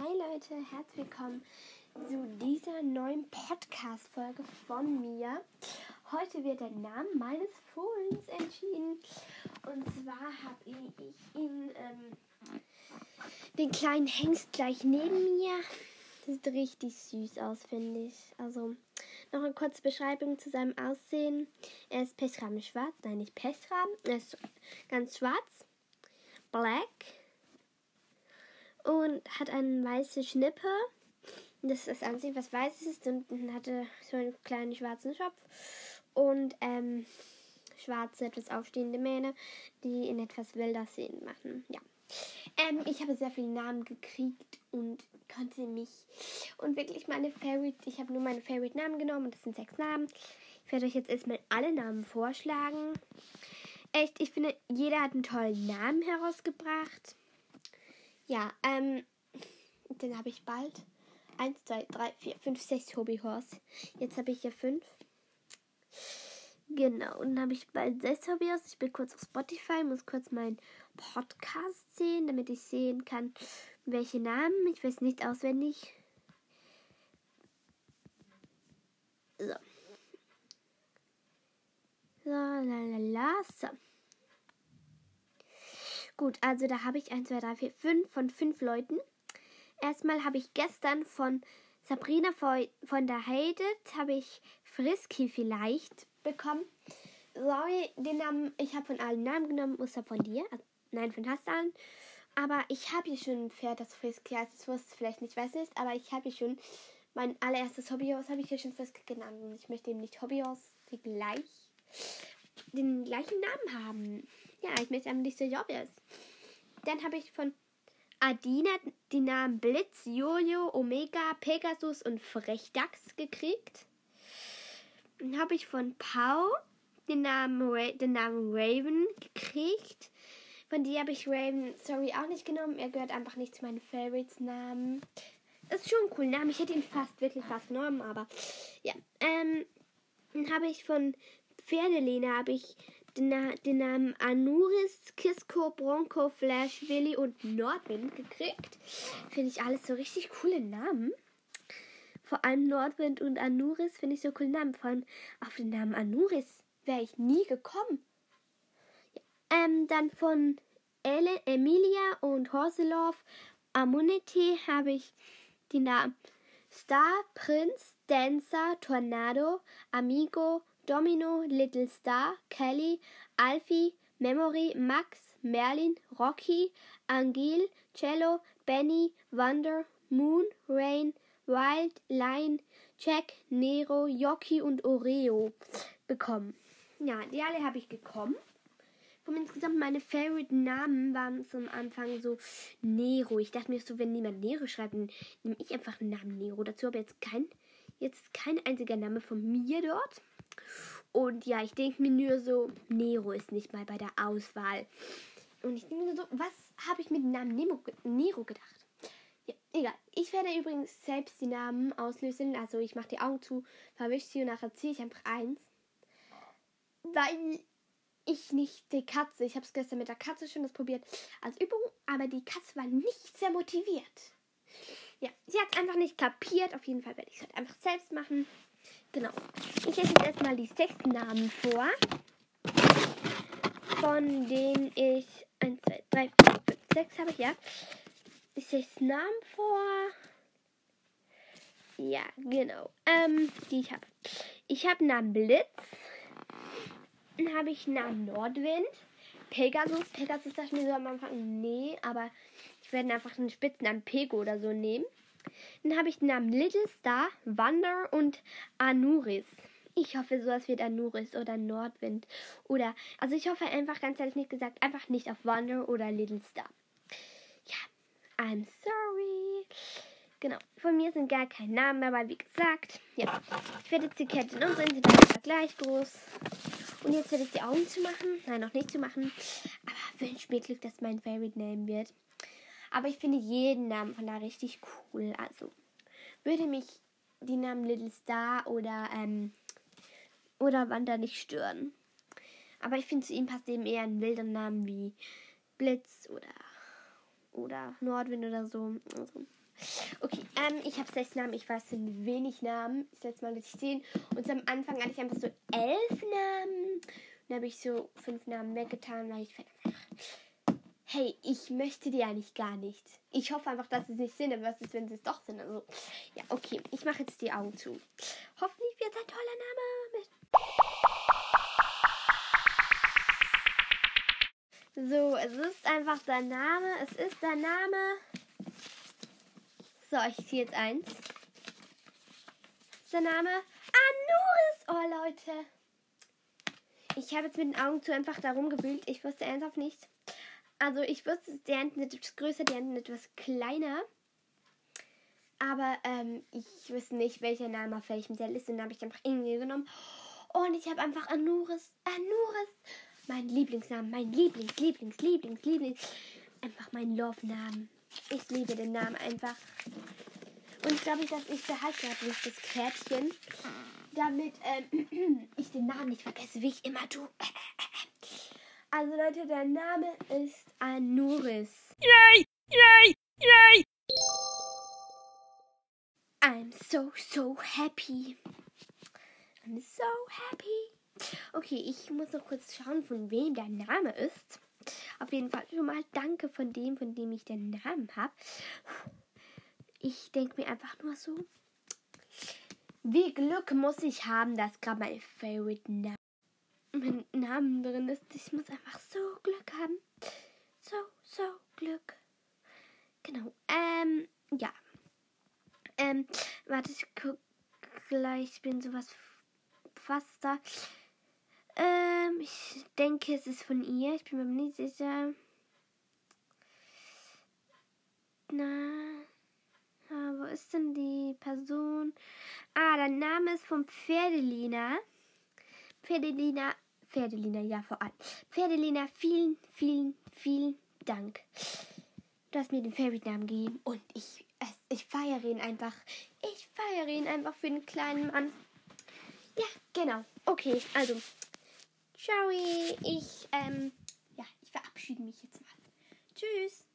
Hi Leute, herzlich willkommen zu dieser neuen Podcast-Folge von mir. Heute wird der Name meines Fohlens entschieden. Und zwar habe ich ihn, ähm, den kleinen Hengst gleich neben mir. Das sieht richtig süß aus, finde ich. Also, noch eine kurze Beschreibung zu seinem Aussehen. Er ist pechrabenschwarz. Nein, nicht pechraben. Er ist ganz schwarz. Black und hat eine weiße Schnippe. Das ist das Einzige, was weiß ist. Und hatte so einen kleinen schwarzen Schopf und ähm, schwarze, etwas aufstehende Mähne, die ihn etwas wilder sehen machen. Ja. Ähm, ich habe sehr viele Namen gekriegt und konnte mich und wirklich meine Favorite, ich habe nur meine Favorite Namen genommen und das sind sechs Namen. Ich werde euch jetzt erstmal alle Namen vorschlagen. Echt, ich finde, jeder hat einen tollen Namen herausgebracht. Ja, ähm, dann habe ich bald 1, 2, 3, 4, 5, 6 Hobbyhorse. Jetzt habe ich ja 5. Genau, und dann habe ich bald 6 Hobbyhorse. Ich bin kurz auf Spotify, muss kurz meinen Podcast sehen, damit ich sehen kann, welche Namen. Ich weiß nicht auswendig. So. So, la la la. So. Gut, also da habe ich 1, 2, 3, 4, 5 von 5 Leuten. Erstmal habe ich gestern von Sabrina von der Heidet, habe ich Frisky vielleicht bekommen. Sorry, den Namen, ich habe von allen Namen genommen, außer von dir. Also, nein, von Hassan. Aber ich habe hier schon ein Pferd, das Frisky heißt. Das wusste vielleicht nicht, weiß nicht. Aber ich habe hier schon mein allererstes Hobbyhaus, habe ich hier schon Frisky genannt. Und ich möchte eben nicht Hobbyhaus die gleich, den gleichen Namen haben. Ja, ich möchte einfach nicht so Hobbyhaus. Dann habe ich von Adina die Namen Blitz, Jojo, Omega, Pegasus und Frechdachs gekriegt. Dann habe ich von Pau den Namen, Ra den Namen Raven gekriegt. Von dir habe ich Raven, sorry, auch nicht genommen. Er gehört einfach nicht zu meinen Favorites-Namen. Ist schon ein cooler Name. Ich hätte ihn fast, wirklich fast genommen, aber ja. Ähm, dann habe ich von Pferdelene habe ich den, den Namen Anuris, Kisko, Bronco, Flash, Willy und Nordwind gekriegt. Finde ich alles so richtig coole Namen. Vor allem Nordwind und Anuris finde ich so coole Namen. Vor allem auf den Namen Anuris wäre ich nie gekommen. Ähm, dann von Elle, Emilia und Horselov Amunity habe ich die Namen Star, Prinz, Dancer, Tornado, Amigo, Domino, Little Star, Kelly, Alfie, Memory, Max, Merlin, Rocky, Angel, Cello, Benny, Wonder, Moon, Rain, Wild, Line, Jack, Nero, Yoki und Oreo bekommen. Ja, die alle habe ich bekommen. Von insgesamt meine Favorite Namen waren zum Anfang so Nero. Ich dachte mir so, wenn niemand Nero schreibt, dann nehme ich einfach den Namen Nero. Dazu habe jetzt kein, jetzt kein einziger Name von mir dort. Und ja, ich denke mir nur so, Nero ist nicht mal bei der Auswahl. Und ich denke mir so, was habe ich mit dem Namen Nemo, Nero gedacht? Ja, egal. Ich werde übrigens selbst die Namen auslösen. Also ich mache die Augen zu, verwische sie und nachher ziehe ich einfach eins. Weil ich nicht die Katze, ich habe es gestern mit der Katze schon das probiert als Übung, aber die Katze war nicht sehr motiviert. Ja, sie hat es einfach nicht kapiert. Auf jeden Fall werde ich es halt einfach selbst machen. Genau. Ich lese jetzt erstmal die sechs Namen vor, von denen ich 1, 2, 3, 4, 5, 6 habe ich, ja. Die sechs Namen vor. Ja, genau. Ähm, die ich habe. Ich habe Namen Blitz. Dann habe ich Namen Nordwind. Pegasus. Pegasus dachte ich mir so am Anfang, nee, aber ich werde einfach einen Spitznamen Pego oder so nehmen. Dann habe ich den Namen Little Star, Wander und Anuris. Ich hoffe, sowas wird Anuris oder Nordwind. Oder, also ich hoffe einfach, ganz ehrlich nicht gesagt, einfach nicht auf Wander oder Little Star. Ja, I'm sorry. Genau, von mir sind gar keine Namen, aber wie gesagt, ja. Ich werde jetzt die Kette umdrehen, sie bleibt gleich groß. Und jetzt werde ich die Augen zu machen. Nein, noch nicht zu machen. Aber wünsche mir Glück, dass mein Favorite Name wird. Aber ich finde jeden Namen von da richtig cool. Also würde mich die Namen Little Star oder, ähm, oder Wanda nicht stören. Aber ich finde, zu ihm passt eben eher ein wilder Name wie Blitz oder, oder Nordwind oder so. Also. Okay, ähm, ich habe sechs Namen. Ich weiß, es sind wenig Namen. Das letzte Mal, dass ich sehen. Und am Anfang hatte ich einfach so elf Namen. Dann habe ich so fünf Namen weggetan, weil ich einfach. Hey, ich möchte die eigentlich gar nicht. Ich hoffe einfach, dass es nicht sind, aber was ist, wenn sie es doch sind? Also, ja, okay. Ich mache jetzt die Augen zu. Hoffentlich wird es ein toller Name. So, es ist einfach der Name. Es ist der Name. So, ich ziehe jetzt eins. Ist der Name Anuris. Oh, Leute. Ich habe jetzt mit den Augen zu einfach darum gewühlt. Ich wusste ernsthaft nicht. Also, ich wusste, die Enten sind etwas größer, die Enten etwas kleiner. Aber ähm, ich wusste nicht, welcher Name auf welchem der Liste. Und dann habe ich einfach irgendwie genommen. Und ich habe einfach Anuris. Anuris. Mein Lieblingsnamen. Mein Lieblings, Lieblings, Lieblings, Lieblings. Einfach mein Love-Namen. Ich liebe den Namen einfach. Und ich glaube, dass ich behalte gerade das Kärtchen, damit ähm, ich den Namen nicht vergesse, wie ich immer tue. Also Leute, der Name ist Anuris. Yay! Yay! Yay! I'm so, so happy. I'm so happy. Okay, ich muss noch kurz schauen, von wem der Name ist. Auf jeden Fall schon mal danke von dem, von dem ich den Namen habe. Ich denke mir einfach nur so, wie Glück muss ich haben, dass gerade mein Favorite Name, mein Namen drin ist. Ich muss einfach so Glück haben. So, so Glück. Genau. Ähm, ja. Ähm, warte, ich guck gleich. Ich bin sowas fast da. Ähm, ich denke, es ist von ihr. Ich bin mir nicht sicher. Na, ah, wo ist denn die Person? Ah, der Name ist von Pferdelina. Pferdelina, Pferdelina, ja, vor allem. Pferdelina, vielen, vielen, vielen Dank. Du hast mir den Favorite-Namen gegeben und ich, ich feiere ihn einfach. Ich feiere ihn einfach für den kleinen Mann. Ja, genau. Okay, also Ciao, ich, ähm, ja, ich verabschiede mich jetzt mal. Tschüss.